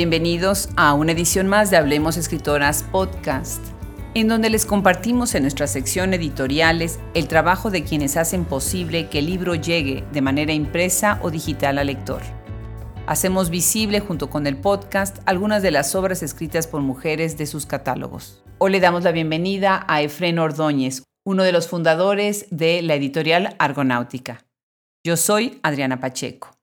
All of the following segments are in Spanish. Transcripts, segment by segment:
Bienvenidos a una edición más de Hablemos Escritoras Podcast, en donde les compartimos en nuestra sección editoriales el trabajo de quienes hacen posible que el libro llegue de manera impresa o digital al lector. Hacemos visible junto con el podcast algunas de las obras escritas por mujeres de sus catálogos. Hoy le damos la bienvenida a Efren Ordóñez, uno de los fundadores de la editorial Argonáutica. Yo soy Adriana Pacheco.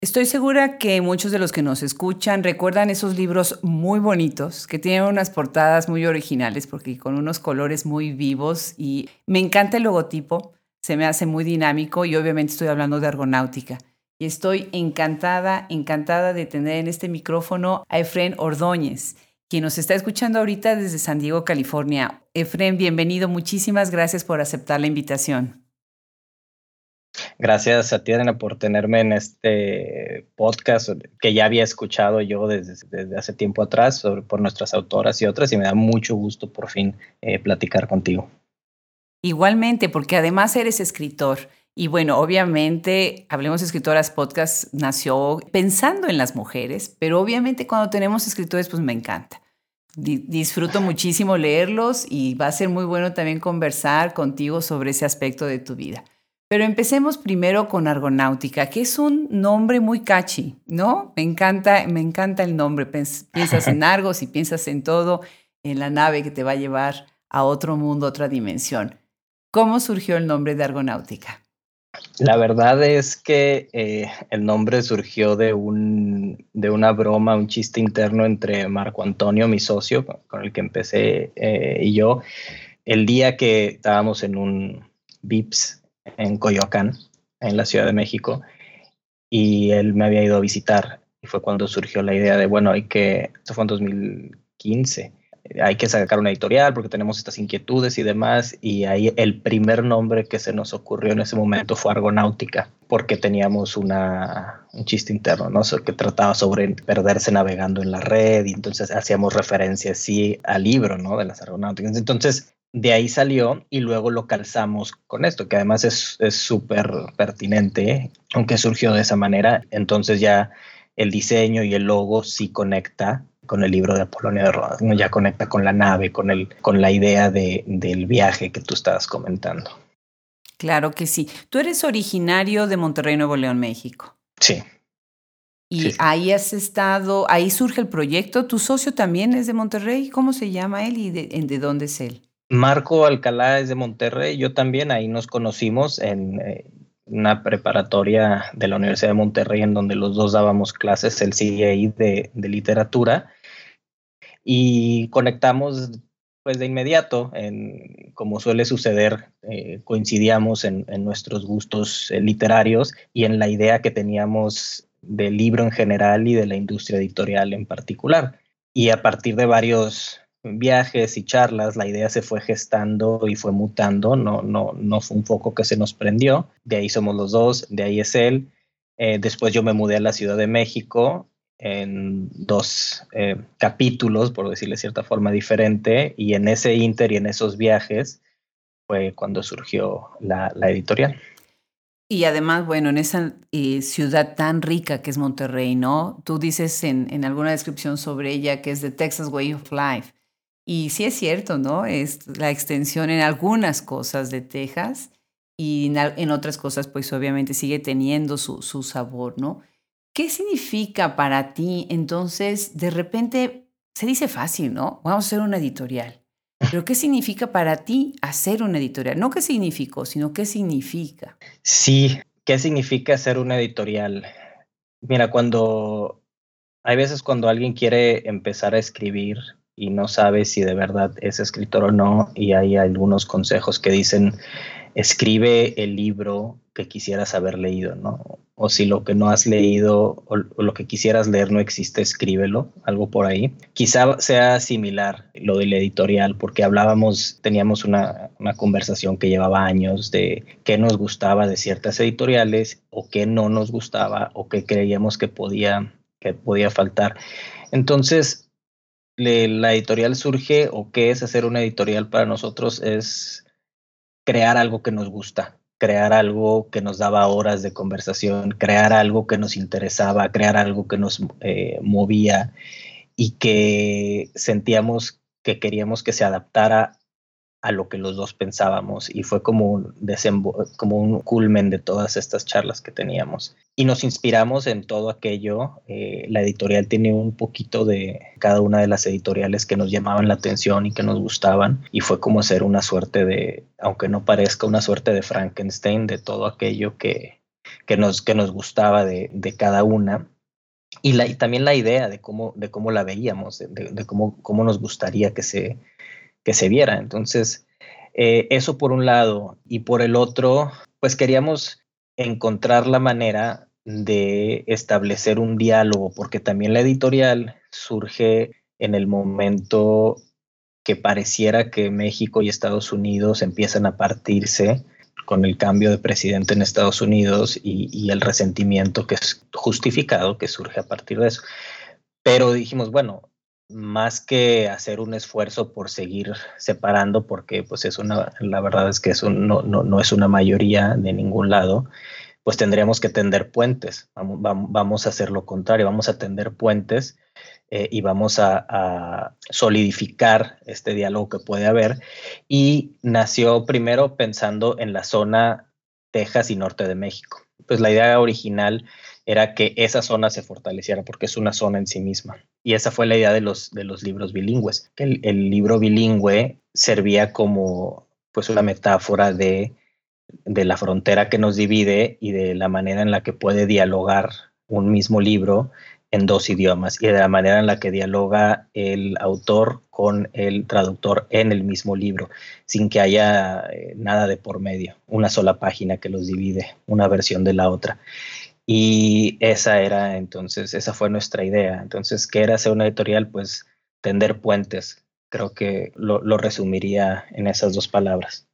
Estoy segura que muchos de los que nos escuchan recuerdan esos libros muy bonitos que tienen unas portadas muy originales porque con unos colores muy vivos y me encanta el logotipo, se me hace muy dinámico y obviamente estoy hablando de argonáutica. Y estoy encantada, encantada de tener en este micrófono a Efren Ordóñez, quien nos está escuchando ahorita desde San Diego, California. Efren, bienvenido, muchísimas gracias por aceptar la invitación. Gracias a ti, por tenerme en este podcast que ya había escuchado yo desde, hace tiempo atrás sobre, por nuestras autoras y otras y me da mucho gusto por fin eh, platicar contigo. Igualmente, porque además eres escritor. Y bueno, obviamente, Hablemos Escritoras Podcast nació pensando en las mujeres, pero obviamente cuando tenemos escritores, pues me encanta. Disfruto muchísimo leerlos y va a ser muy bueno también conversar contigo sobre ese aspecto de tu vida. Pero empecemos primero con Argonáutica, que es un nombre muy catchy, ¿no? Me encanta, me encanta el nombre. Piensas en Argos y piensas en todo, en la nave que te va a llevar a otro mundo, otra dimensión. ¿Cómo surgió el nombre de Argonáutica? La verdad es que eh, el nombre surgió de, un, de una broma, un chiste interno entre Marco Antonio, mi socio, con el que empecé, eh, y yo, el día que estábamos en un VIPS en Coyoacán, en la Ciudad de México, y él me había ido a visitar. Y fue cuando surgió la idea de, bueno, hay que, esto fue en 2015, hay que sacar una editorial porque tenemos estas inquietudes y demás. Y ahí el primer nombre que se nos ocurrió en ese momento fue Argonáutica, porque teníamos una, un chiste interno, ¿no? que trataba sobre perderse navegando en la red y entonces hacíamos referencia sí al libro, ¿no? De las argonáuticas. Entonces de ahí salió y luego lo calzamos con esto, que además es súper pertinente, aunque surgió de esa manera. Entonces ya el diseño y el logo sí conecta con el libro de Apolonia de Rodas, ya conecta con la nave, con, el, con la idea de, del viaje que tú estabas comentando. Claro que sí. Tú eres originario de Monterrey, Nuevo León, México. Sí. Y ahí has estado, ahí surge el proyecto. ¿Tu socio también es de Monterrey? ¿Cómo se llama él y de, de dónde es él? Marco Alcalá es de Monterrey, yo también, ahí nos conocimos en eh, una preparatoria de la Universidad de Monterrey en donde los dos dábamos clases, él sigue ahí de, literatura y conectamos pues de inmediato, en, como suele suceder, eh, coincidíamos en, nuestros gustos eh, literarios y en la idea que teníamos del libro en general y de la industria editorial en particular. Y a partir de varios viajes y charlas, la idea se fue gestando y fue mutando, no, no, no fue un foco que se nos prendió, de ahí somos los dos, de ahí es él. Eh, después yo me mudé a la Ciudad de México en dos eh, capítulos, por decirle de cierta forma diferente, y en ese inter y en esos viajes fue cuando surgió la, editorial. Y además, bueno, en esa eh, ciudad tan rica que es Monterrey, ¿no? Tú dices en, en, alguna descripción sobre ella que es The Texas Way of Life. Y sí es cierto, ¿no? Es la extensión en algunas cosas de Texas y en, otras cosas, pues obviamente sigue teniendo su, su sabor, ¿no? ¿Qué significa para ti entonces, de repente, se dice fácil, ¿no? Vamos a hacer una editorial. Pero ¿qué significa para ti hacer una editorial? No qué significó, sino qué significa. Sí, ¿qué significa hacer una editorial? Mira, cuando hay veces cuando alguien quiere empezar a escribir y no sabe si de verdad es escritor o no, y hay algunos consejos que dicen, escribe el libro que quisieras haber leído, ¿no? O si lo que no has leído o, lo que quisieras leer no existe, escríbelo, algo por ahí. Quizá sea similar lo del editorial, porque hablábamos, teníamos una, una conversación que llevaba años de qué nos gustaba de ciertas editoriales o qué no nos gustaba o qué creíamos que podía, que podía faltar. Entonces, la editorial surge o qué es hacer una editorial para nosotros es crear algo que nos gusta, crear algo que nos daba horas de conversación, crear algo que nos interesaba, crear algo que nos eh, movía y que sentíamos que queríamos que se adaptara a lo que los dos pensábamos y fue como un, como un culmen de todas estas charlas que teníamos. Y nos inspiramos en todo aquello. Eh, la editorial tiene un poquito de cada una de las editoriales que nos llamaban la atención y que nos gustaban y fue como ser una suerte de, aunque no parezca una suerte de Frankenstein, de todo aquello que, que, nos, que nos gustaba de, de cada una. Y, la, y también la idea de cómo, de cómo la veíamos, de, de cómo, cómo nos gustaría que se, que se viera. Entonces, eh, eso por un lado. Y por el otro, pues queríamos encontrar la manera de establecer un diálogo, porque también la editorial surge en el momento que pareciera que México y Estados Unidos empiezan a partirse con el cambio de presidente en Estados Unidos y, y, el resentimiento que es justificado que surge a partir de eso. Pero dijimos, bueno, más que hacer un esfuerzo por seguir separando, porque pues es una, la verdad es que eso no, no, es una mayoría de ningún lado, pues tendríamos que tender puentes. Vamos, vamos a hacer lo contrario, vamos a tender puentes eh, y vamos a, a, solidificar este diálogo que puede haber. Y nació primero pensando en la zona Texas y norte de México. Pues la idea original era que esa zona se fortaleciera porque es una zona en sí misma. Y esa fue la idea de los, de los libros bilingües, que el, libro bilingüe servía como pues una metáfora de, de la frontera que nos divide y de la manera en la que puede dialogar un mismo libro en dos idiomas y de la manera en la que dialoga el autor con el traductor en el mismo libro, sin que haya eh, nada de por medio, una sola página que los divide, una versión de la otra. Y esa era entonces, esa fue nuestra idea. Entonces, ¿qué era hacer una editorial? Pues tender puentes. Creo que lo, resumiría en esas dos palabras.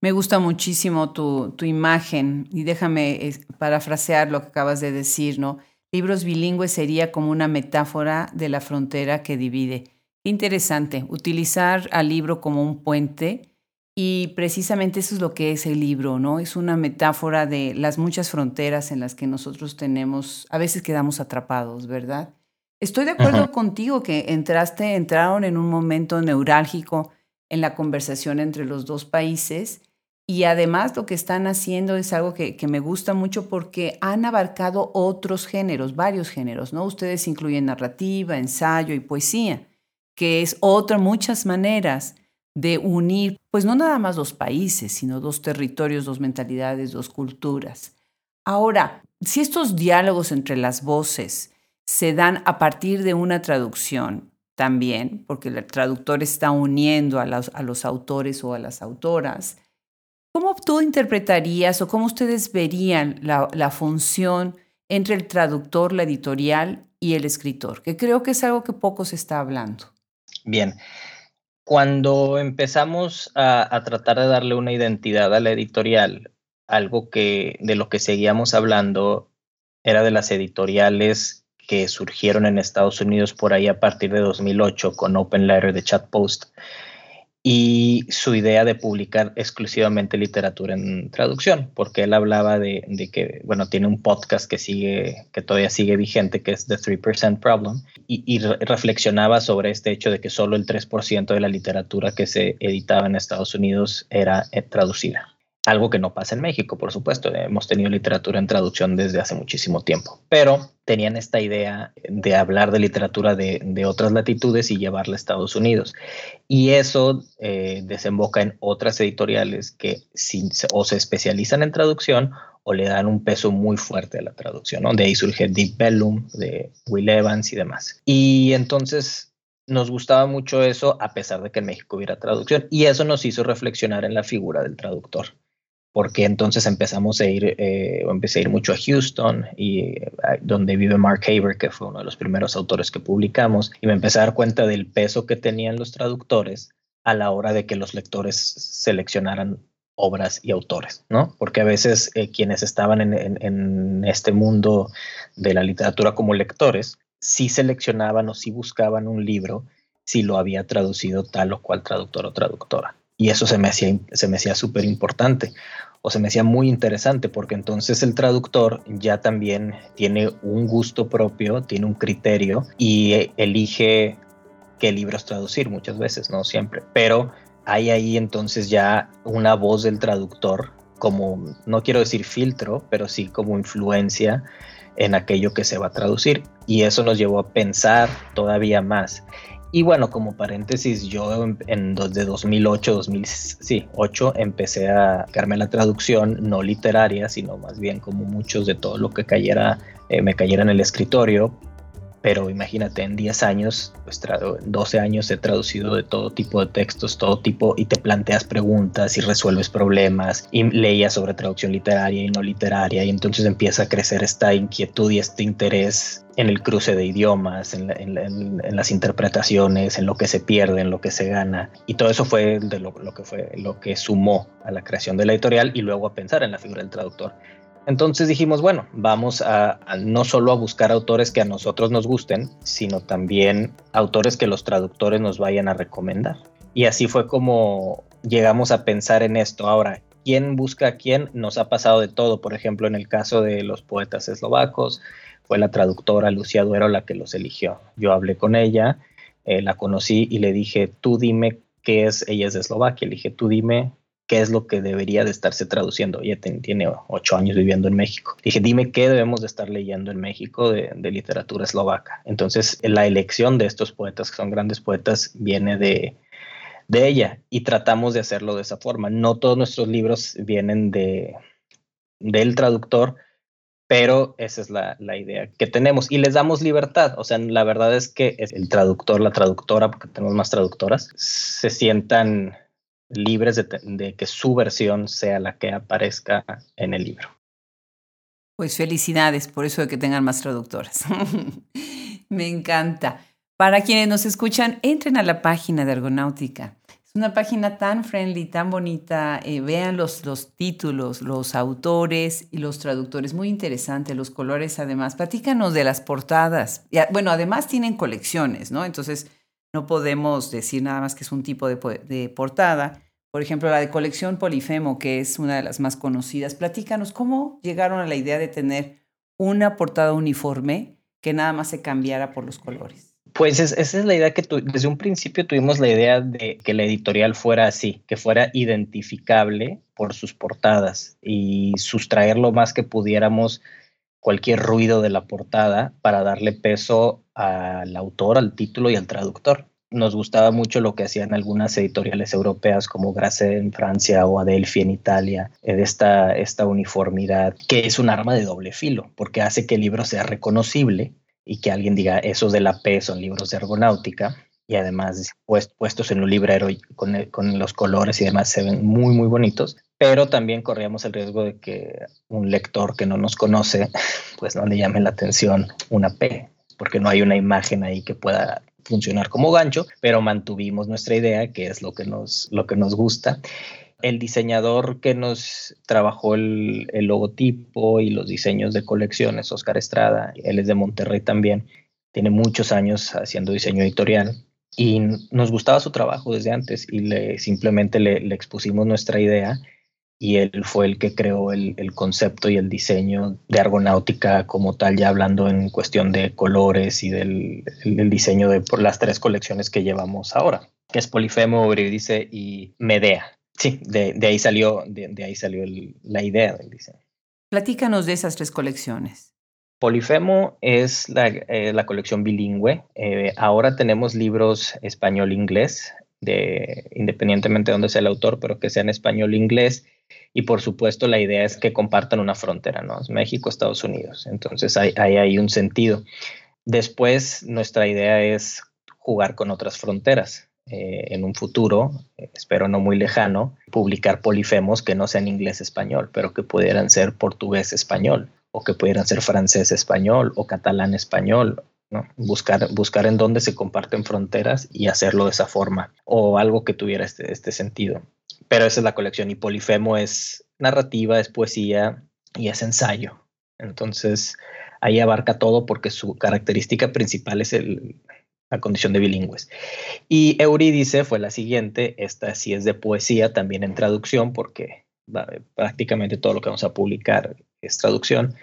Me gusta muchísimo tu, tu imagen y déjame parafrasear lo que acabas de decir, ¿no? Libros bilingües sería como una metáfora de la frontera que divide. Interesante, utilizar al libro como un puente y precisamente eso es lo que es el libro, ¿no? Es una metáfora de las muchas fronteras en las que nosotros tenemos, a veces quedamos atrapados, ¿verdad? Estoy de acuerdo contigo que entraste, entraron en un momento neurálgico en la conversación entre los dos países y además lo que están haciendo es algo que, que, me gusta mucho porque han abarcado otros géneros, varios géneros, ¿no? Ustedes incluyen narrativa, ensayo y poesía, que es otra, muchas maneras de unir, pues no nada más dos países, sino dos territorios, dos mentalidades, dos culturas. Ahora, si estos diálogos entre las voces se dan a partir de una traducción también, porque el traductor está uniendo a los, autores o a las autoras, ¿cómo tú interpretarías o cómo ustedes verían la, la función entre el traductor, la editorial y el escritor? Que creo que es algo que poco se está hablando. Bien, cuando empezamos a, tratar de darle una identidad a la editorial, algo que de lo que seguíamos hablando era de las editoriales que surgieron en Estados Unidos por ahí a partir de 2008 con Open Letter de Chat Post y su idea de publicar exclusivamente literatura en traducción, porque él hablaba de, que, bueno, tiene un podcast que sigue, que todavía sigue vigente, que es The 3% Problem, y, reflexionaba sobre este hecho de que solo el 3% de la literatura que se editaba en Estados Unidos era eh, traducida algo que no pasa en México, por supuesto. Hemos tenido literatura en traducción desde hace muchísimo tiempo, pero tenían esta idea de hablar de literatura de, otras latitudes y llevarla a Estados Unidos. Y eso eh, desemboca en otras editoriales que o se especializan en traducción o le dan un peso muy fuerte a la traducción. De ahí surge Deep Bellum, de Will Evans y demás. Y entonces nos gustaba mucho eso, a pesar de que en México hubiera traducción. Y eso nos hizo reflexionar en la figura del traductor porque entonces empezamos a ir, eh, empecé a ir mucho a Houston y eh, donde vive Mark Haber, que fue uno de los primeros autores que publicamos, y me empecé a dar cuenta del peso que tenían los traductores a la hora de que los lectores seleccionaran obras y autores, ¿no? Porque a veces eh, quienes estaban en, en, este mundo de la literatura como lectores, sí seleccionaban o sí buscaban un libro si lo había traducido tal o cual traductor o traductora. Y eso se me hacía, se súper importante. o se me hacía muy interesante porque entonces el traductor ya también tiene un gusto propio, tiene un criterio y elige qué libros traducir muchas veces, no siempre, pero hay ahí entonces ya una voz del traductor como, no quiero decir filtro, pero sí como influencia en aquello que se va a traducir. Y eso nos llevó a pensar todavía más. Y bueno, como paréntesis, yo en, en desde 2008, 2008 empecé a cargar la traducción no literaria, sino más bien como muchos de todo lo que cayera, eh, me cayera en el escritorio, pero imagínate, en 10 años, pues 12 años he traducido de todo tipo de textos, todo tipo, y te planteas preguntas y resuelves problemas, y leías sobre traducción literaria y no literaria, y entonces empieza a crecer esta inquietud y este interés en el cruce de idiomas, en, las interpretaciones, en lo que se pierde, en lo que se gana. Y todo eso fue de lo, que fue lo que sumó a la creación de la editorial y luego a pensar en la figura del traductor. Entonces dijimos, bueno, vamos a, no solo a buscar autores que a nosotros nos gusten, sino también autores que los traductores nos vayan a recomendar. Y así fue como llegamos a pensar en esto. Ahora, ¿quién busca a quién? Nos ha pasado de todo. Por ejemplo, en el caso de los poetas eslovacos, fue la traductora Lucía Duero la que los eligió. Yo hablé con ella, eh, la conocí y le dije, tú dime qué es, ella es de Eslovaquia, le dije, tú dime qué es lo que debería de estarse traduciendo. Ella tiene ocho años viviendo en México. Dije, dime qué debemos de estar leyendo en México de, literatura eslovaca. Entonces, la elección de estos poetas, que son grandes poetas, viene de, de ella y tratamos de hacerlo de esa forma. No todos nuestros libros vienen de del traductor, pero esa es la, la, idea que tenemos y les damos libertad. O sea, la verdad es que el traductor, la traductora, porque tenemos más traductoras, se sientan libres de, que su versión sea la que aparezca en el libro. Pues felicidades por eso de que tengan más traductoras. Me encanta. Para quienes nos escuchan, entren a la página de Argonáutica. Es una página tan friendly, tan bonita. Eh, vean los, los títulos, los autores y los traductores. Muy interesante, los colores además. Platícanos de las portadas. bueno, además tienen colecciones, ¿no? Entonces, no podemos decir nada más que es un tipo de, portada. Por ejemplo, la de colección Polifemo, que es una de las más conocidas. Platícanos cómo llegaron a la idea de tener una portada uniforme que nada más se cambiara por los colores. Pues esa es la idea que desde un principio tuvimos la idea de que la editorial fuera así, que fuera identificable por sus portadas y sustraer lo más que pudiéramos cualquier ruido de la portada para darle peso al autor, al título y al traductor. Nos gustaba mucho lo que hacían algunas editoriales europeas como Grasset en Francia o Adelphi en Italia, de eh, esta, esta uniformidad que es un arma de doble filo, porque hace que el libro sea reconocible y que alguien diga, esos de la P son libros de ergonáutica, y además puestos en un librero con, con, los colores y demás se ven muy, muy bonitos, pero también corríamos el riesgo de que un lector que no nos conoce, pues no le llame la atención una P, porque no hay una imagen ahí que pueda funcionar como gancho, pero mantuvimos nuestra idea, que es lo que nos, lo que nos gusta. El diseñador que nos trabajó el, el logotipo y los diseños de colecciones, Oscar Estrada, él es de Monterrey también, tiene muchos años haciendo diseño editorial y nos gustaba su trabajo desde antes y le, simplemente le, expusimos nuestra idea y él fue el que creó el, concepto y el diseño de Argonáutica como tal, ya hablando en cuestión de colores y del diseño de por las tres colecciones que llevamos ahora, que es Polifemo, Eurídice y Medea. Sí, de, ahí salió, de, ahí salió la idea del diseño. Platícanos de esas tres colecciones. Polifemo es la, eh, colección bilingüe. Eh, ahora tenemos libros español-inglés, independientemente de dónde sea el autor, pero que sean español-inglés. Y por supuesto, la idea es que compartan una frontera, ¿no? Es México, Estados Unidos. Entonces, hay, hay, un sentido. Después, nuestra idea es jugar con otras fronteras. Eh, en un futuro, espero no muy lejano, publicar polifemos que no sean inglés-español, pero que pudieran ser portugués-español o que pudieran ser francés-español o catalán-español, ¿no? Buscar, buscar en dónde se comparten fronteras y hacerlo de esa forma, o algo que tuviera este, este sentido. Pero esa es la colección, y Polifemo es narrativa, es poesía y es ensayo. Entonces, ahí abarca todo porque su característica principal es el, la condición de bilingües. Y Eurídice fue la siguiente, esta sí es de poesía, también en traducción, porque prácticamente todo lo que vamos a publicar es traducción.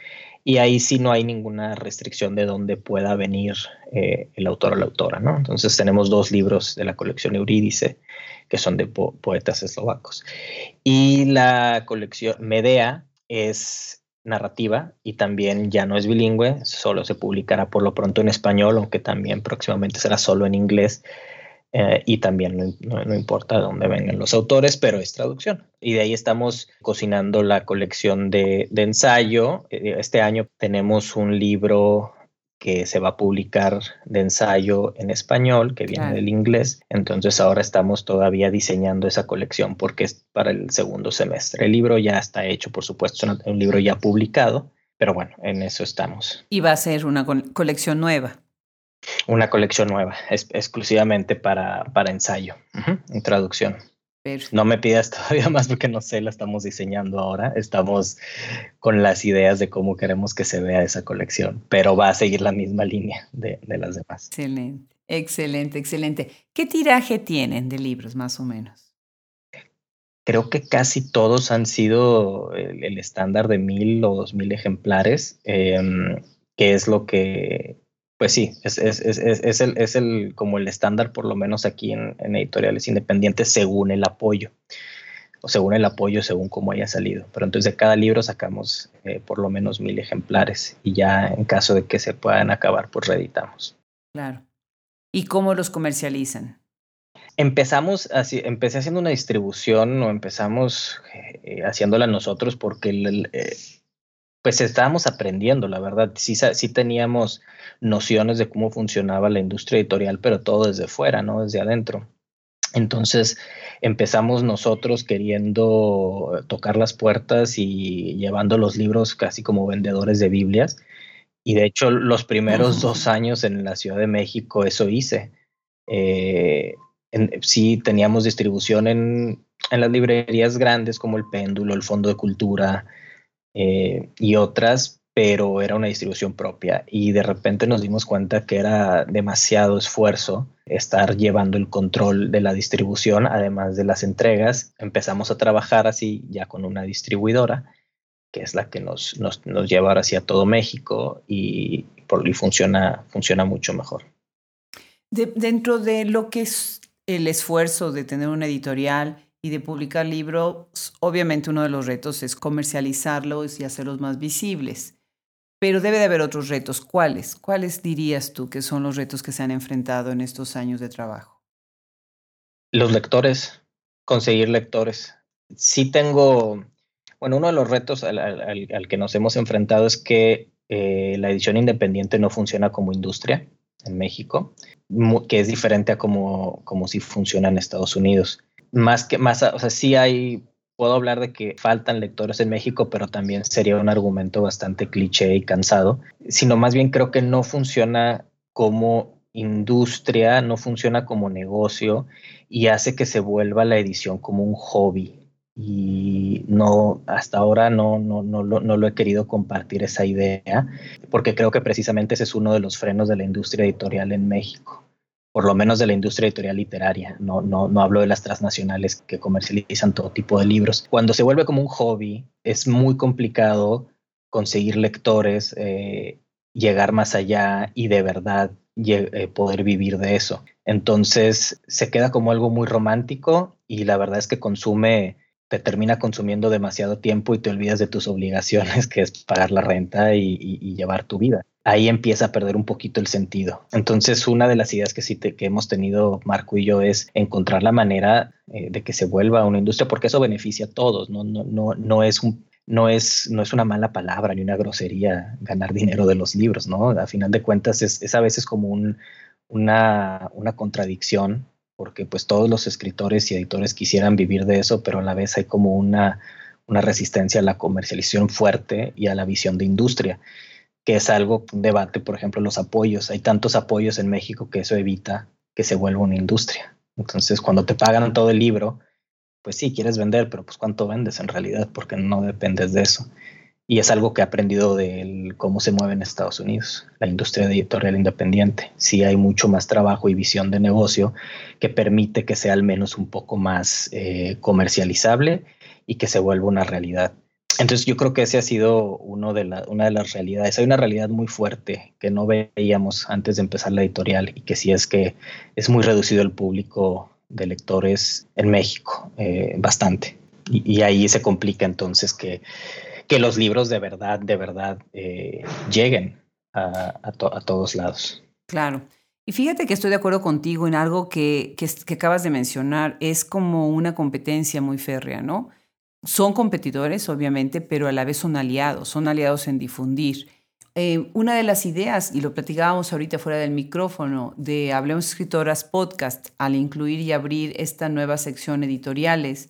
Y ahí sí no hay ninguna restricción de dónde pueda venir eh, el autor o la autora, ¿no? Entonces tenemos dos libros de la colección Eurídice que son de poetas eslovacos. Y la colección Medea es narrativa y también ya no es bilingüe, solo se publicará por lo pronto en español, aunque también próximamente será solo en inglés. Eh, y también no, importa de dónde vengan los autores, pero es traducción. Y de ahí estamos cocinando la colección de, de ensayo. Eh, este año tenemos un libro que se va a publicar de ensayo en español, que viene del inglés. Entonces ahora estamos todavía diseñando esa colección porque es para el segundo semestre. El libro ya está hecho, por supuesto, es un libro ya publicado, pero bueno, en eso estamos. Y va a ser una colección nueva. Una colección nueva, exclusivamente para, para ensayo, en traducción. No me pidas todavía más porque no sé, la estamos diseñando ahora. Estamos con las ideas de cómo queremos que se vea esa colección, pero va a seguir la misma línea de, las demás. Excelente, excelente, excelente. ¿Qué tiraje tienen de libros más o menos? Creo que casi todos han sido el, estándar de mil o dos mil ejemplares, em, que es lo que pues sí, es, es, es, es, el, es el, como el estándar, por lo menos aquí en, editoriales independientes, según el apoyo, o según el apoyo, según cómo haya salido. Pero entonces de cada libro sacamos eh, por lo menos mil ejemplares y ya en caso de que se puedan acabar, pues reeditamos. Claro. ¿Y cómo los comercializan? Empezamos así, empecé haciendo una distribución o empezamos eh, haciéndola nosotros porque el, eh, pues estábamos aprendiendo, la verdad. Sí, sí teníamos nociones de cómo funcionaba la industria editorial, pero todo desde fuera, ¿no? Desde adentro. Entonces empezamos nosotros queriendo tocar las puertas y llevando los libros casi como vendedores de Biblias. Y de hecho los primeros dos años en la Ciudad de México eso hice. Eh, sí teníamos distribución en, en, las librerías grandes como el Péndulo, el Fondo de Cultura, eh, y otras, pero era una distribución propia y de repente nos dimos cuenta que era demasiado esfuerzo estar llevando el control de la distribución, además de las entregas. Empezamos a trabajar así ya con una distribuidora, que es la que nos, nos, nos lleva ahora hacia todo México y, por, y funciona, funciona mucho mejor. dentro de lo que es el esfuerzo de tener una editorial, y de publicar libros, obviamente uno de los retos es comercializarlos y hacerlos más visibles. Pero debe de haber otros retos. ¿Cuáles? ¿Cuáles dirías tú que son los retos que se han enfrentado en estos años de trabajo? Los lectores, conseguir lectores. Sí tengo, bueno, uno de los retos al, que nos hemos enfrentado es que eh, la edición independiente no funciona como industria en México, que es diferente a como, como si funciona en Estados Unidos más que más, o sea, sí hay, puedo hablar de que faltan lectores en México, pero también sería un argumento bastante cliché y cansado, sino más bien creo que no funciona como industria, no funciona como negocio y hace que se vuelva la edición como un hobby. Y no, hasta ahora no, no, no, no lo he querido compartir esa idea, porque creo que precisamente ese es uno de los frenos de la industria editorial en México por lo menos de la industria editorial literaria. No, no, no hablo de las transnacionales que comercializan todo tipo de libros. Cuando se vuelve como un hobby, es muy complicado conseguir lectores, eh, llegar más allá y de verdad eh, poder vivir de eso. Entonces se queda como algo muy romántico y la verdad es que consume, te termina consumiendo demasiado tiempo y te olvidas de tus obligaciones, que es pagar la renta y llevar tu vida ahí empieza a perder un poquito el sentido. Entonces, una de las ideas que hemos tenido Marco y yo es encontrar la manera eh, de que se vuelva una industria, porque eso beneficia a todos, no, es una mala palabra ni una grosería ganar dinero de los libros, ¿no? A final de cuentas es, a veces como un, una, contradicción, porque pues todos los escritores y editores quisieran vivir de eso, pero a la vez hay como una resistencia a la comercialización fuerte y a la visión de industria que es algo, un debate, por ejemplo, los apoyos. Hay tantos apoyos en México que eso evita que se vuelva una industria. Entonces, cuando te pagan todo el libro, pues sí, quieres vender, pero pues cuánto vendes en realidad, porque no dependes de eso. Y es algo que he aprendido de cómo se mueve en Estados Unidos, la industria editorial independiente. Sí hay mucho más trabajo y visión de negocio que permite que sea al menos un poco más eh, comercializable y que se vuelva una realidad. Entonces yo creo que ese ha sido uno de una de las realidades. Hay una realidad muy fuerte que no veíamos antes de empezar la editorial y que sí es que es muy reducido el público de lectores en México, eh, bastante. Y, ahí se complica entonces que, que los libros de verdad, de verdad eh, lleguen a, a, todos lados. Claro. Y fíjate que estoy de acuerdo contigo en algo que, que, que acabas de mencionar. Es como una competencia muy férrea, ¿no? Son competidores, obviamente, pero a la vez son aliados, son aliados en difundir. Eh, una de las ideas, y lo platicábamos ahorita fuera del micrófono, de Hablemos Escritoras Podcast, al incluir y abrir esta nueva sección editoriales,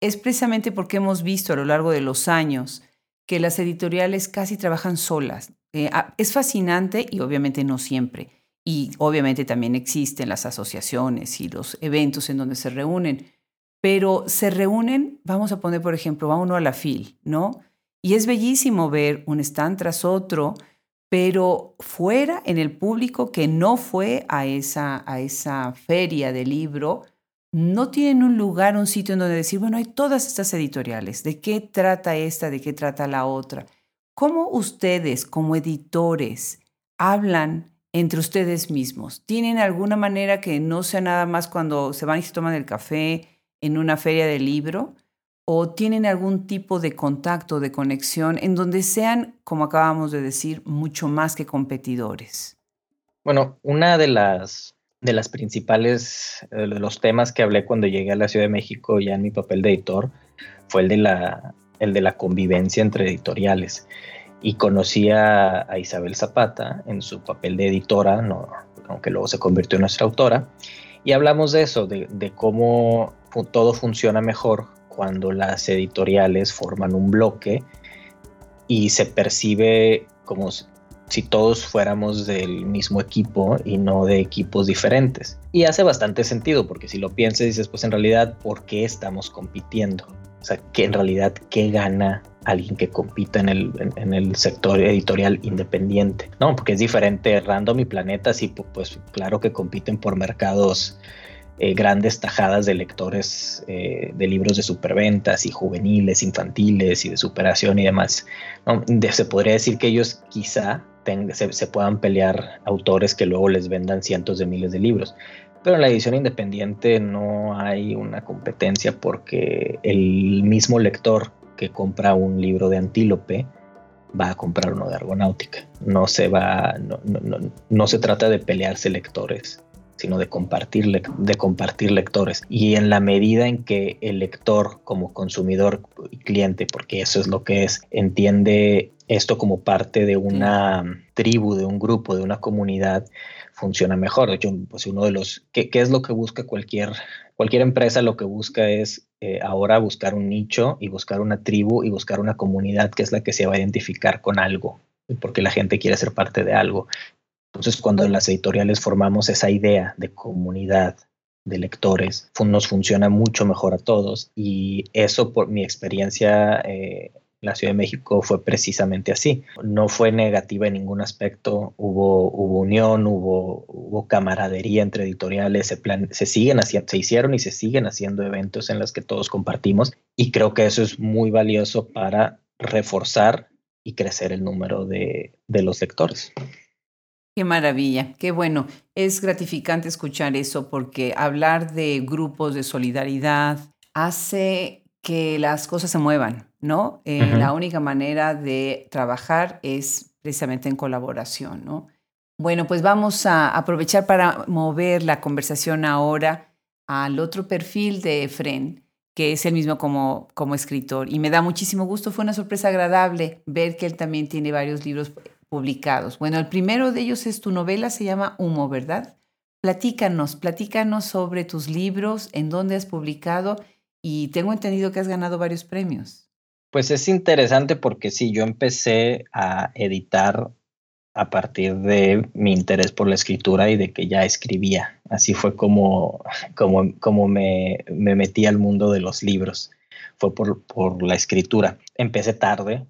es precisamente porque hemos visto a lo largo de los años que las editoriales casi trabajan solas. Eh, es fascinante y obviamente no siempre. Y obviamente también existen las asociaciones y los eventos en donde se reúnen pero se reúnen, vamos a poner por ejemplo, va uno a la FIL, ¿no? Y es bellísimo ver un stand tras otro, pero fuera en el público que no fue a esa, a esa feria de libro, no tienen un lugar, un sitio en donde decir, bueno, hay todas estas editoriales, ¿de qué trata esta, de qué trata la otra? ¿Cómo ustedes como editores hablan entre ustedes mismos? ¿Tienen alguna manera que no sea nada más cuando se van y se toman el café? En una feria de libro o tienen algún tipo de contacto, de conexión en donde sean, como acabamos de decir, mucho más que competidores? Bueno, una de las de las principales, eh, de los temas que hablé cuando llegué a la Ciudad de México ya en mi papel de editor fue el de la, el de la convivencia entre editoriales. Y conocí a, Isabel Zapata en su papel de editora, no, aunque luego se convirtió en nuestra autora, y hablamos de eso, de, de cómo todo funciona mejor cuando las editoriales forman un bloque y se percibe como si todos fuéramos del mismo equipo y no de equipos diferentes. Y hace bastante sentido, porque si lo piensas, dices, pues en realidad, ¿por qué estamos compitiendo? O sea, que en realidad, ¿qué gana alguien que compita en el, en, el sector editorial independiente? No, porque es diferente Random y Planeta, sí, pues claro que compiten por mercados eh, grandes tajadas de lectores eh, de libros de superventas y juveniles, infantiles y de superación y demás. se podría decir que ellos quizá se, puedan pelear autores que luego les vendan cientos de miles de libros. Pero en la edición independiente no hay una competencia porque el mismo lector que compra un libro de Antílope va a comprar uno de Argonáutica. No se va, no se trata de pelearse lectores sino de compartir, de compartir lectores. Y en la medida en que el lector como consumidor y cliente, porque eso es lo que es, entiende esto como parte de una tribu, de un grupo, de una comunidad, funciona mejor. Hecho, pues uno de los, ¿qué, es lo que busca cualquier, cualquier empresa? Lo que busca es eh, ahora buscar un nicho y buscar una tribu y buscar una comunidad que es la que se va a identificar con algo porque la gente quiere ser parte de algo. Entonces, cuando las editoriales formamos esa idea de comunidad de lectores, nos funciona mucho mejor a todos. Y eso, por mi experiencia eh, la Ciudad de México fue precisamente así. No fue negativa en ningún aspecto, hubo, hubo unión, hubo, hubo camaradería entre editoriales, se, plan, se, siguen haciendo, se hicieron y se siguen haciendo eventos en los que todos compartimos y creo que eso es muy valioso para reforzar y crecer el número de, de los lectores. Qué maravilla, qué bueno. Es gratificante escuchar eso porque hablar de grupos de solidaridad hace que las cosas se muevan, ¿no? Eh, la única manera de trabajar es precisamente en colaboración, ¿no? Bueno, pues vamos a aprovechar para mover la conversación ahora al otro perfil de Efren, que es el mismo como, como escritor. Y me da muchísimo gusto, fue una sorpresa agradable ver que él también tiene varios libros publicados. Bueno, el primero de ellos es tu novela, se llama Humo, ¿verdad? Platícanos, platícanos sobre tus libros, en dónde has publicado y tengo entendido que has ganado varios premios. Pues es interesante porque sí, yo empecé a editar a partir de mi interés por la escritura y de que ya escribía. Así fue como, como, como me, me metí al mundo de los libros. Fue por, por la escritura. Empecé tarde,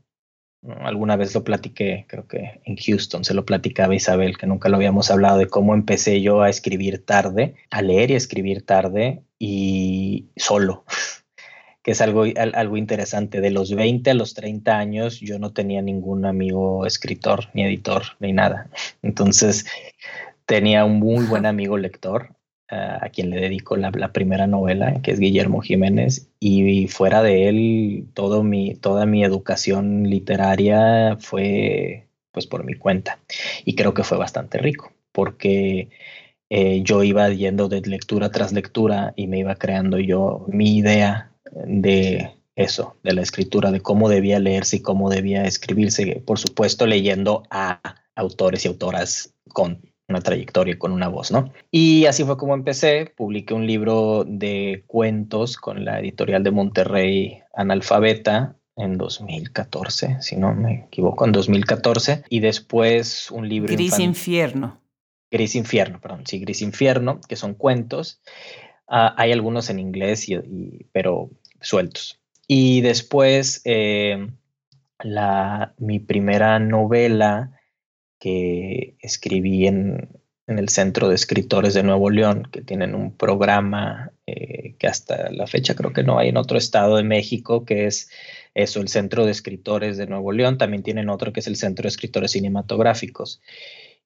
Alguna vez lo platiqué, creo que en Houston se lo platicaba Isabel, que nunca lo habíamos hablado de cómo empecé yo a escribir tarde, a leer y a escribir tarde y solo, que es algo, algo interesante. De los 20 a los 30 años yo no tenía ningún amigo escritor, ni editor, ni nada. Entonces tenía un muy buen amigo lector a quien le dedico la, primera novela, que es Guillermo Jiménez, y fuera de él, todo mi, toda mi educación literaria fue pues por mi cuenta. Y creo que fue bastante rico, porque eh, yo iba yendo de lectura tras lectura y me iba creando yo mi idea de eso, de la escritura, de cómo debía leerse y cómo debía escribirse, por supuesto leyendo a autores y autoras con una trayectoria con una voz, ¿no? Y así fue como empecé, publiqué un libro de cuentos con la editorial de Monterrey Analfabeta en 2014, si no me equivoco, en 2014, y después un libro... Gris Infierno. Gris Infierno, perdón, sí, Gris Infierno, que son cuentos. Ah, hay algunos en inglés, y, pero sueltos. Y después, eh, la, mi primera novela que escribí en, el Centro de Escritores de Nuevo León, que tienen un programa eh, que hasta la fecha creo que no hay en otro estado de México, que es eso, el Centro de Escritores de Nuevo León. También tienen otro que es el Centro de Escritores Cinematográficos.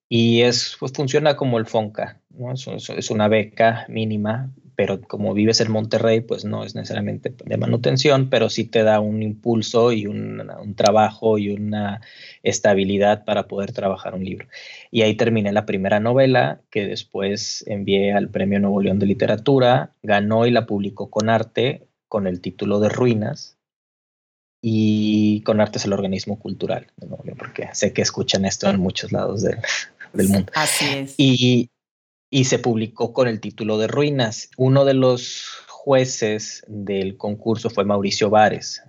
Y es, pues, funciona como el FONCA, ¿no? es, una beca mínima pero como vives en Monterrey, pues no es necesariamente de manutención, pero sí te da un impulso y un, trabajo y una estabilidad para poder trabajar un libro. Y ahí terminé la primera novela que después envié al Premio Nuevo León de Literatura, ganó y la publicó con arte con el título de Ruinas. Y con arte es el organismo cultural León, porque sé que escuchan esto en muchos lados del, del mundo. Así es. Y, y se publicó con el título de Ruinas. Uno de los jueces del concurso fue Mauricio Vares,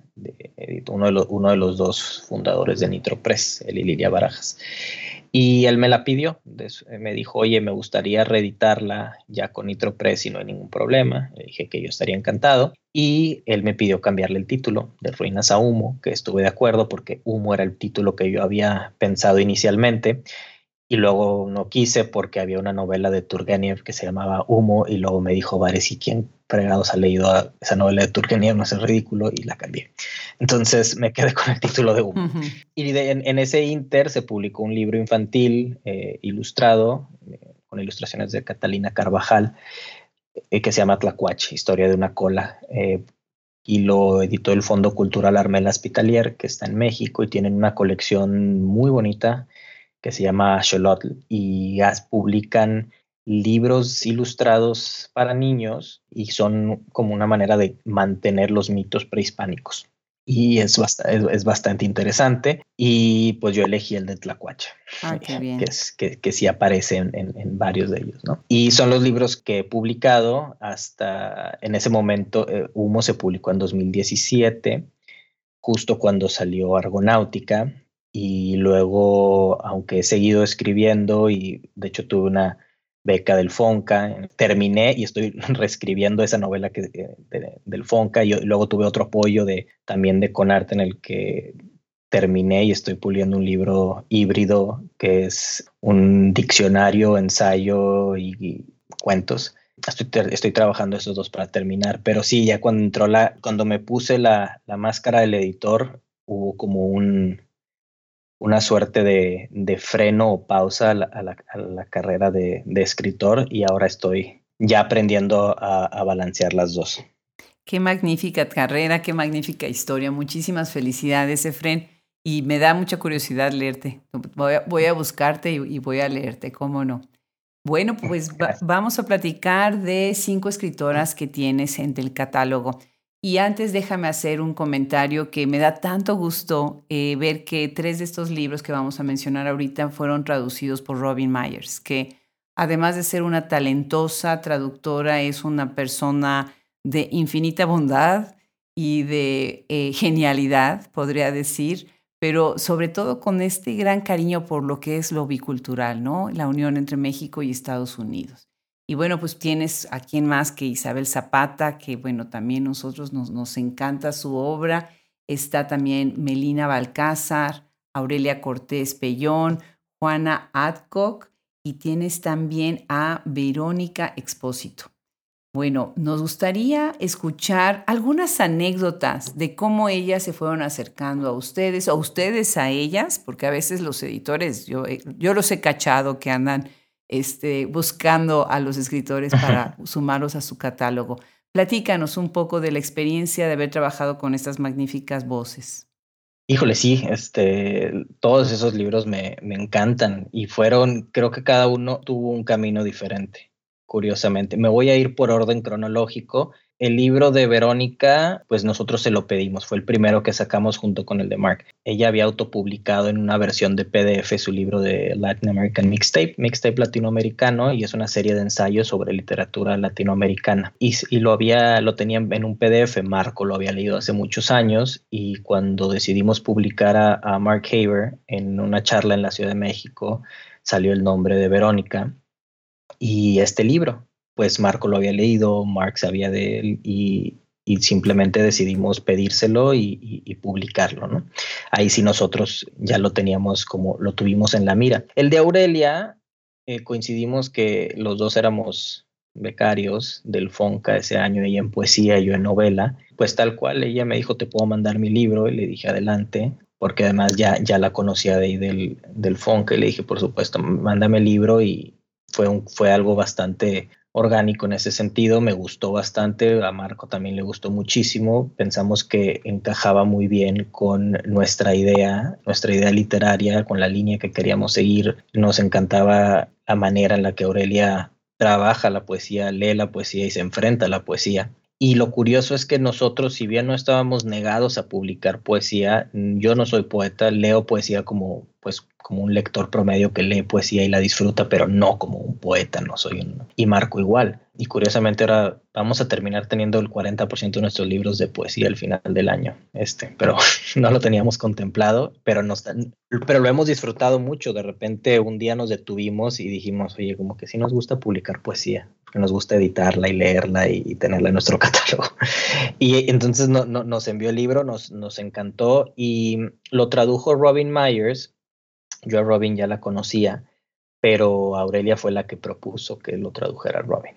uno, de los, uno de los dos fundadores de Nitropress, el Iliria Barajas. Y él me la pidió, me dijo, oye, me gustaría reeditarla ya con Nitropress y no hay ningún problema. Le dije que yo estaría encantado. Y él me pidió cambiarle el título de Ruinas a Humo, que estuve de acuerdo porque Humo era el título que yo había pensado inicialmente y luego no quise porque había una novela de Turgenev que se llamaba Humo y luego me dijo Vares, ¿y quién fregados ha leído esa novela de Turgenev? No es ridículo y la cambié. Entonces me quedé con el título de Humo. Y en, ese inter se publicó un libro infantil eh, ilustrado eh, con ilustraciones de Catalina Carvajal eh, que se llama Tlacuache, Historia de una cola. y lo editó el Fondo Cultural Armela Hospitalier, que está en México y tienen una colección muy bonita que se llama Xolotl y publican libros ilustrados para niños y son como una manera de mantener los mitos prehispánicos. Y es, es, bastante interesante. Y pues yo elegí el de Tlacuacha, ah, que, es, que, que, sí aparece en, en, varios de ellos. ¿no? Y son los libros que he publicado hasta en ese momento. Eh, Humo se publicó en 2017, justo cuando salió Argonáutica y luego, aunque he seguido escribiendo y de hecho tuve una beca del Fonca, terminé y estoy reescribiendo esa novela que, eh, del Fonca y, luego tuve otro apoyo de, también de Conarte en el que terminé y estoy puliendo un libro híbrido que es un diccionario, ensayo y, cuentos. Estoy, estoy, trabajando esos dos para terminar, pero sí, ya cuando entró la, cuando me puse la, la máscara del editor, hubo como un, una suerte de, freno o pausa a la, carrera de, escritor y ahora estoy ya aprendiendo a, balancear las dos. Qué magnífica carrera, qué magnífica historia. Muchísimas felicidades, Efren. Y me da mucha curiosidad leerte. Voy a, buscarte y, voy a leerte, ¿cómo no? Bueno, pues vamos a platicar de cinco escritoras que tienes en el catálogo. Y antes déjame hacer un comentario que me da tanto gusto eh, ver que tres de estos libros que vamos a mencionar ahorita fueron traducidos por Robin Myers, que además de ser una talentosa traductora, es una persona de infinita bondad y de eh, genialidad, podría decir, pero sobre todo con este gran cariño por lo que es lo bicultural, ¿no? La unión entre México y Estados Unidos. Y bueno, pues tienes a quien más que Isabel Zapata, que bueno, también nosotros nos, nos encanta su obra. Está también Melina Balcázar, Aurelia Cortés Pellón, Juana Adcock y tienes también a Verónica Expósito. Bueno, nos gustaría escuchar algunas anécdotas de cómo ellas se fueron acercando a ustedes o ustedes a ellas, porque a veces los editores, yo, yo los he cachado que andan este, buscando a los escritores para sumarlos a su catálogo. Platícanos un poco de la experiencia de haber trabajado con estas magníficas voces. Híjole, sí, este, todos esos libros me, me encantan y fueron, creo que cada uno tuvo un camino diferente curiosamente. Me voy a ir por orden cronológico. El libro de Verónica, pues nosotros se lo pedimos, fue el primero que sacamos junto con el de Mark. Ella había autopublicado en una versión de PDF su libro de Latin American Mixtape, Mixtape latinoamericano, y es una serie de ensayos sobre literatura latinoamericana. Y, lo había, lo tenía en un PDF, Marco lo había leído hace muchos años, y cuando decidimos publicar a, a Mark Haber en una charla en la Ciudad de México, salió el nombre de Verónica y este libro. Pues Marco lo había leído, Mark sabía de él y, simplemente decidimos pedírselo y, publicarlo, ¿no? Ahí sí nosotros ya lo teníamos como lo tuvimos en la mira. El de Aurelia, eh, coincidimos que los dos éramos becarios del FONCA ese año, ella en poesía y yo en novela, pues tal cual, ella me dijo, te puedo mandar mi libro, y le dije, adelante, porque además ya, ya la conocía de ahí del, del FONCA, y le dije, por supuesto, mándame el libro y, fue, un, fue algo bastante orgánico en ese sentido, me gustó bastante, a Marco también le gustó muchísimo, pensamos que encajaba muy bien con nuestra idea, nuestra idea literaria, con la línea que queríamos seguir, nos encantaba la manera en la que Aurelia trabaja la poesía, lee la poesía y se enfrenta a la poesía. Y lo curioso es que nosotros, si bien no estábamos negados a publicar poesía, yo no soy poeta, leo poesía como pues como un lector promedio que lee poesía y la disfruta, pero no como un poeta, no soy un... Y Marco igual. Y curiosamente ahora vamos a terminar teniendo el 40% de nuestros libros de poesía al final del año, este, pero no lo teníamos contemplado, pero, nos, pero lo hemos disfrutado mucho. De repente un día nos detuvimos y dijimos, oye, como que sí nos gusta publicar poesía, que nos gusta editarla y leerla y, tenerla en nuestro catálogo. Y entonces no, nos envió el libro, nos, nos encantó y lo tradujo Robin Myers yo a Robin ya la conocía, pero Aurelia fue la que propuso que lo tradujera Robin.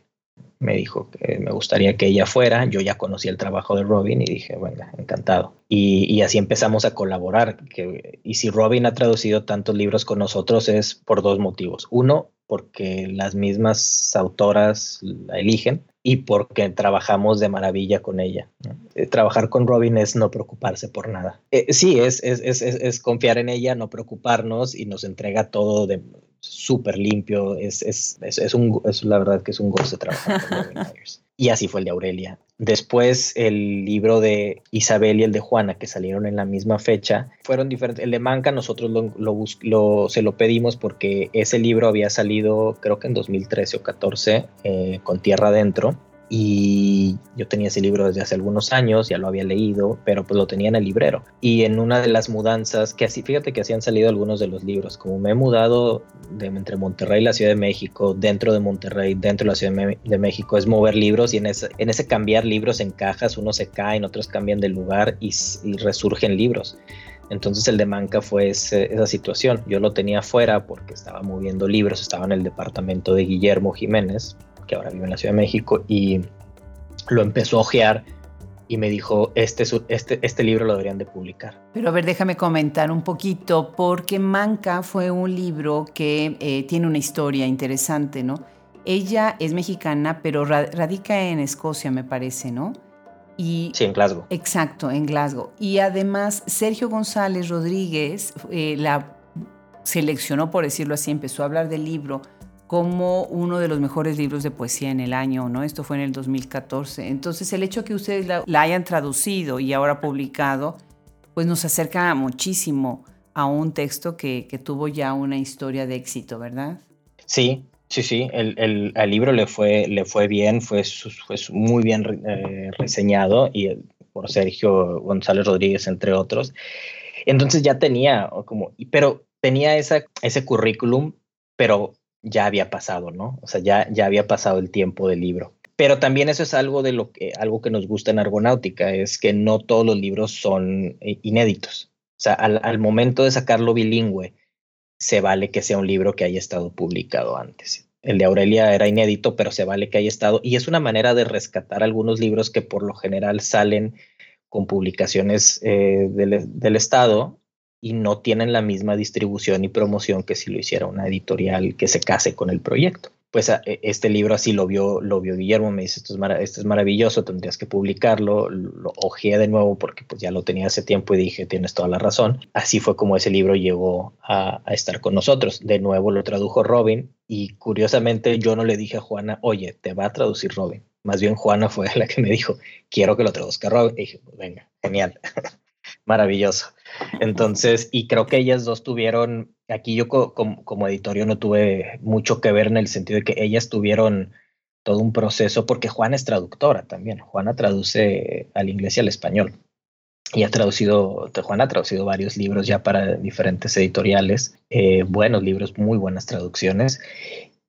Me dijo que me gustaría que ella fuera, yo ya conocía el trabajo de Robin y dije, venga, encantado. Y, así empezamos a colaborar. Que, y si Robin ha traducido tantos libros con nosotros es por dos motivos. Uno, porque las mismas autoras la eligen y porque trabajamos de maravilla con ella. Eh, trabajar con Robin es no preocuparse por nada. Eh, sí, es, es, es, es, confiar en ella, no preocuparnos y nos entrega todo de súper limpio. Es, es, es, un, es la verdad que es un goce trabajar con Myers. Y así fue el de Aurelia. Después el libro de Isabel y el de Juana, que salieron en la misma fecha, fueron diferentes. El de Manca nosotros lo, lo, se lo pedimos porque ese libro había salido creo que en 2013 o 14 eh, con Tierra Adentro y yo tenía ese libro desde hace algunos años, ya lo había leído, pero pues lo tenía en el librero. Y en una de las mudanzas, que así, fíjate que así han salido algunos de los libros, como me he mudado de entre Monterrey y la Ciudad de México, dentro de Monterrey, dentro de la Ciudad de México, es mover libros y en ese, en ese cambiar libros en cajas, unos se caen, otros cambian de lugar y, resurgen libros. Entonces el de Manca fue esa situación. Yo lo tenía afuera porque estaba moviendo libros, estaba en el departamento de Guillermo Jiménez, que ahora vive en la Ciudad de México, y lo empezó a ojear y me dijo, este, este, este libro lo deberían de publicar. Pero a ver, déjame comentar un poquito, porque Manca fue un libro que eh, tiene una historia interesante, ¿no? Ella es mexicana, pero radica en Escocia, me parece, ¿no? Y, sí, en Glasgow. Exacto, en Glasgow. Y además, Sergio González Rodríguez eh, la seleccionó, por decirlo así, empezó a hablar del libro como uno de los mejores libros de poesía en el año, ¿no? Esto fue en el 2014. Entonces, el hecho que ustedes la, hayan traducido y ahora publicado, pues nos acerca muchísimo a un texto que, tuvo ya una historia de éxito, ¿verdad? Sí, sí, sí. El, el, libro le fue, le fue bien, fue, fue muy bien eh, reseñado y por Sergio González Rodríguez, entre otros. Entonces ya tenía como, pero tenía ese currículum, pero ya había pasado, ¿no? O sea, ya, ya había pasado el tiempo del libro. Pero también eso es algo de lo que, algo que nos gusta en Argonáutica, es que no todos los libros son eh, inéditos. O sea, al, momento de sacarlo bilingüe, se vale que sea un libro que haya estado publicado antes. el de Aurelia era inédito, pero se vale que haya estado. Y es una manera de rescatar algunos libros que por lo general salen con publicaciones eh, del, Estado y no tienen la misma distribución y promoción que si lo hiciera una editorial que se case con el proyecto. Pues e, este libro así lo vio, lo vio Guillermo, me dice, esto es, esto es maravilloso, tendrías que publicarlo, lo ojeé de nuevo porque pues ya lo tenía hace tiempo y dije, tienes toda la razón. Así fue como ese libro llegó a, a estar con nosotros. De nuevo lo tradujo Robin y curiosamente yo no le dije a Juana, oye, te va a traducir Robin. Más bien Juana fue la que me dijo, quiero que lo traduzca Robin. Y dije, venga, genial, maravilloso. Entonces, y creo que ellas dos tuvieron, aquí yo como, como editorio no tuve mucho que ver en el sentido de que ellas tuvieron todo un proceso, porque Juana es traductora también. Juana traduce al inglés y al español. Y ha traducido, Juana ha traducido varios libros ya para diferentes editoriales, eh, buenos libros, muy buenas traducciones.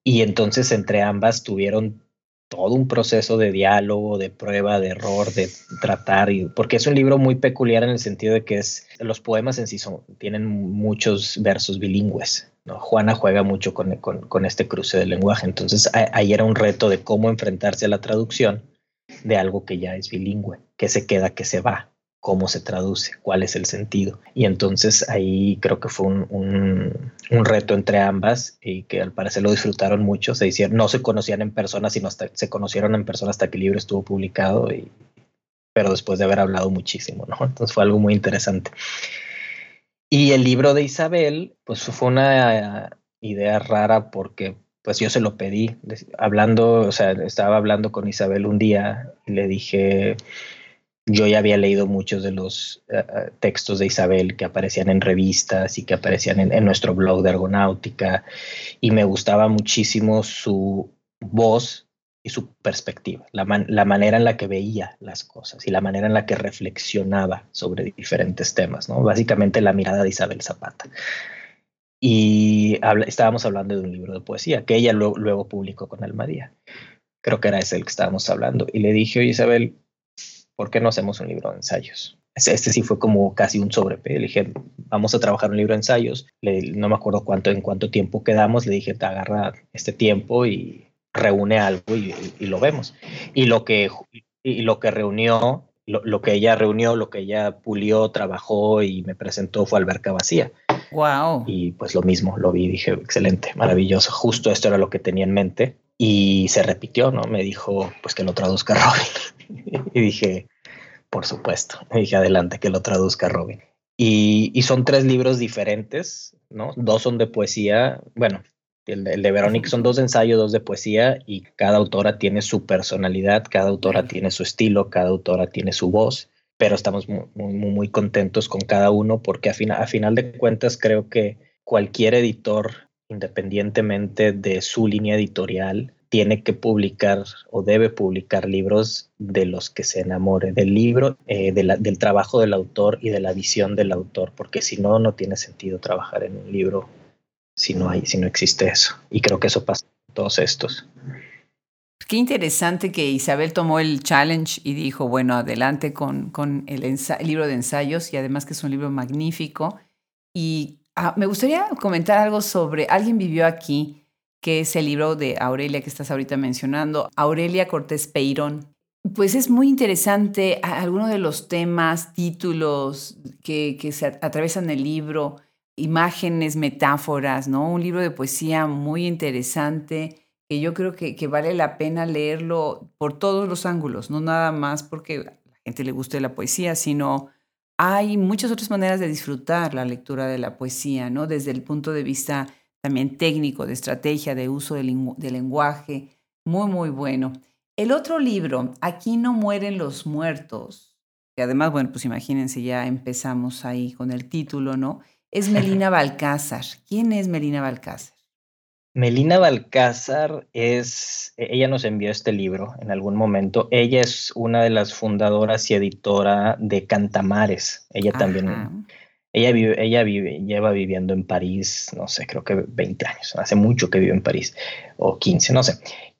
Y entonces entre ambas tuvieron todo un proceso de diálogo, de prueba, de error, de tratar, y, porque es un libro muy peculiar en el sentido de que es, los poemas en sí son, tienen muchos versos bilingües. ¿no? Juana juega mucho con, con, este cruce del lenguaje, entonces ahí era un reto de cómo enfrentarse a la traducción de algo que ya es bilingüe, que se queda, que se va, cómo se traduce, cuál es el sentido. Y entonces ahí creo que fue un, reto entre ambas y que al parecer lo disfrutaron mucho. Se hicieron, no se conocían en persona, sino hasta se conocieron en persona hasta que el libro estuvo publicado, y, pero después de haber hablado muchísimo, ¿no? Entonces fue algo muy interesante. Y el libro de Isabel, pues fue una idea rara porque pues yo se lo pedí, hablando, o sea, estaba hablando con Isabel un día y le dije, yo ya había leído muchos de los eh, eh, textos de Isabel que aparecían en revistas y que aparecían en, nuestro blog de Argonáutica y me gustaba muchísimo su voz y su perspectiva, la, la, manera en la que veía las cosas y la manera en la que reflexionaba sobre diferentes temas, ¿no? Básicamente la mirada de Isabel Zapata. Y estábamos hablando de un libro de poesía que ella luego publicó con Almadía. Creo que era ese el que estábamos hablando. Y le dije, oye Isabel, ¿por qué no hacemos un libro de ensayos? Este sí fue como casi un sobrepe. Le dije, vamos a trabajar un libro de ensayos. no me acuerdo cuánto, en cuánto tiempo quedamos. Le dije, te agarra este tiempo y reúne algo y, lo vemos. Y lo que, y lo que reunió, lo, que ella reunió, lo que ella pulió, trabajó y me presentó fue Alberca Vacía. Wow. Y pues lo mismo, lo vi, dije, excelente, maravilloso. Justo esto era lo que tenía en mente. Y se repitió, ¿no? Me dijo, pues que lo traduzca Robin. y dije, por supuesto. Y dije, adelante, que lo traduzca Robin. Y, y, son tres libros diferentes, ¿no? Dos son de poesía, bueno, el, de Verónica son dos ensayos, dos de poesía, y cada autora tiene su personalidad, cada autora tiene su estilo, cada autora tiene su voz, pero estamos muy, muy, muy contentos con cada uno porque a, a final de cuentas creo que cualquier editor independientemente de su línea editorial, tiene que publicar o debe publicar libros de los que se enamore del libro, eh, del trabajo del autor y de la visión del autor, porque si no, no tiene sentido trabajar en un libro si no hay, si no existe eso. Y creo que eso pasa en todos estos. Qué interesante que Isabel tomó el challenge y dijo, bueno, adelante con, con el, el libro de ensayos y además que es un libro magnífico. Y Ah, me gustaría comentar algo sobre Alguien vivió aquí, que es el libro de Aurelia que estás ahorita mencionando, Aurelia Cortés Peirón. Pues es muy interesante algunos de los temas, títulos que, se atraviesan el libro, imágenes, metáforas, ¿no? Un libro de poesía muy interesante que yo creo que, que, vale la pena leerlo por todos los ángulos, no nada más porque a la gente le guste la poesía, sino hay muchas otras maneras de disfrutar la lectura de la poesía, ¿no? Desde el punto de vista también técnico, de estrategia, de uso del, lenguaje, muy, muy bueno. El otro libro, Aquí no mueren los muertos, que además, bueno, pues imagínense, ya empezamos ahí con el título, ¿no? Es Melina Balcázar. ¿Quién es Melina Balcázar? Melina Balcázar es, e, ella nos envió este libro en algún momento. Ella es una de las fundadoras y editora de Cantamares. Ella también, ella vive, ella vive, lleva viviendo en París, no sé, creo que 20 años. Hace mucho que vive en París, o 15, no sé.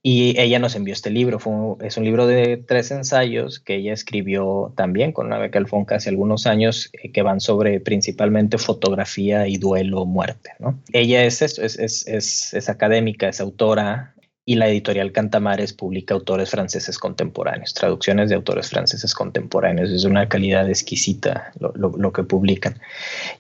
Y ella nos envió este libro. es un libro de tres ensayos que ella escribió también con una beca Alfonca hace algunos años, eh, que van sobre principalmente fotografía y duelo, muerte. Ella es, es, es, es académica, es autora, y la editorial Cantamares publica autores franceses contemporáneos, traducciones de autores franceses contemporáneos. Es una calidad exquisita lo, que publican.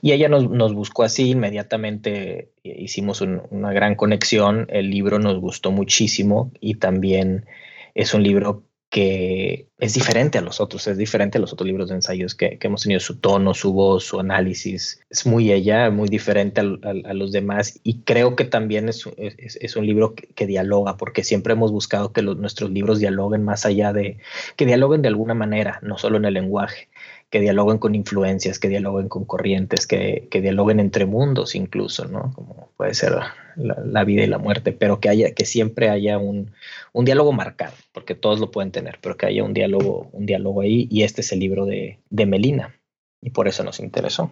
Y ella nos, nos buscó así, inmediatamente hicimos una gran conexión, el libro nos gustó muchísimo y también es un libro que es diferente a los otros, es diferente a los otros libros de ensayos que, hemos tenido, su tono, su voz, su análisis, es muy ella, muy diferente a, los demás y creo que también es, un libro que, dialoga, porque siempre hemos buscado que nuestros libros dialoguen más allá de, que dialoguen de alguna manera, no solo en el lenguaje que dialoguen con influencias, que dialoguen con corrientes, que, que dialoguen entre mundos incluso, ¿no? Como puede ser la, vida y la muerte, pero que haya, que siempre haya un, un, diálogo marcado, porque todos lo pueden tener, pero que haya un diálogo, un diálogo ahí, y este es el libro de, de Melina, y por eso nos interesó.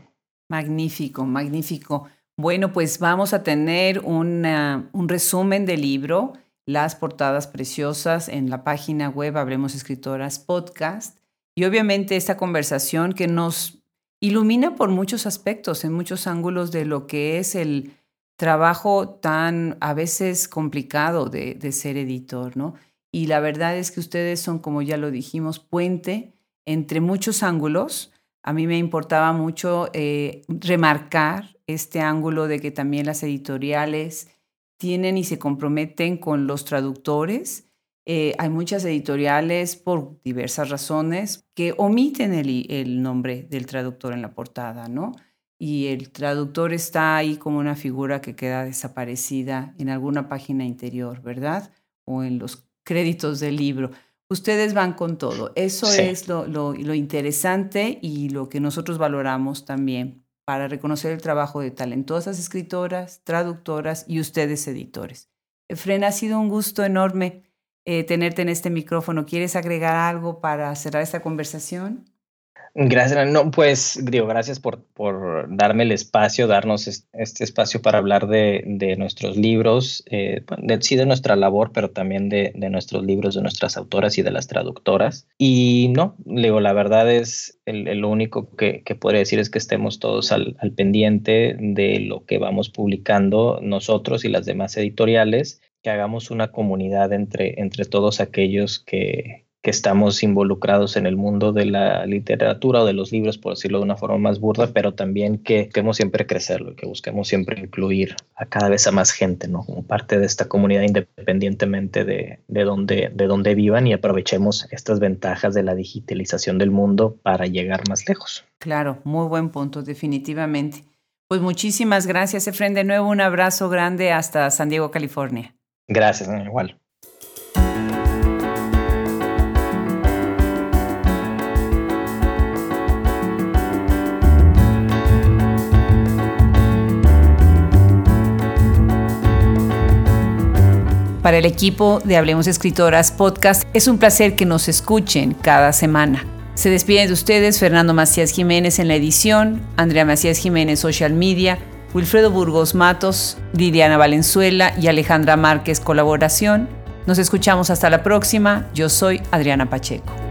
Magnífico, magnífico. Bueno, pues vamos a tener una, un resumen del libro, las portadas preciosas en la página web Habremos Escritoras Podcast. Y obviamente esta conversación que nos ilumina por muchos aspectos, en muchos ángulos de lo que es el trabajo tan a veces complicado de, ser editor, ¿no? Y la verdad es que ustedes son, como ya lo dijimos, puente entre muchos ángulos. A mí me importaba mucho eh, remarcar este ángulo de que también las editoriales tienen y se comprometen con los traductores eh, hay muchas editoriales, por diversas razones, que omiten el, el, nombre del traductor en la portada, ¿no? Y el traductor está ahí como una figura que queda desaparecida en alguna página interior, ¿verdad? O en los créditos del libro. Ustedes van con todo. Eso es lo, lo, lo interesante y lo que nosotros valoramos también para reconocer el trabajo de talentosas escritoras, traductoras y ustedes editores. Efren, ha sido un gusto enorme eh, tenerte en este micrófono. ¿Quieres agregar algo para cerrar esta conversación? Gracias, no, pues digo, gracias por, por darme el espacio, darnos este espacio para hablar de, de nuestros libros, eh, de, sí de nuestra labor, pero también de, de, nuestros libros, de nuestras autoras y de las traductoras. Y no, digo, la verdad es, el, único que, que podría decir es que estemos todos al, al pendiente de lo que vamos publicando nosotros y las demás editoriales que hagamos una comunidad entre, entre todos aquellos que, que estamos involucrados en el mundo de la literatura o de los libros, por decirlo de una forma más burda, pero también que busquemos siempre crecerlo, que busquemos siempre incluir a cada vez a más gente, ¿no? Como parte de esta comunidad independientemente de, de, donde, de donde vivan y aprovechemos estas ventajas de la digitalización del mundo para llegar más lejos. Claro, muy buen punto, definitivamente. Pues muchísimas gracias, Efren. De nuevo un abrazo grande hasta San Diego, California. Gracias, igual. Para el equipo de Hablemos Escritoras Podcast es un placer que nos escuchen cada semana. Se despiden de ustedes Fernando Macías Jiménez en la edición, Andrea Macías Jiménez Social Media, Wilfredo Burgos Matos, Liliana Valenzuela y Alejandra Márquez Colaboración. Nos escuchamos hasta la próxima. Yo soy Adriana Pacheco.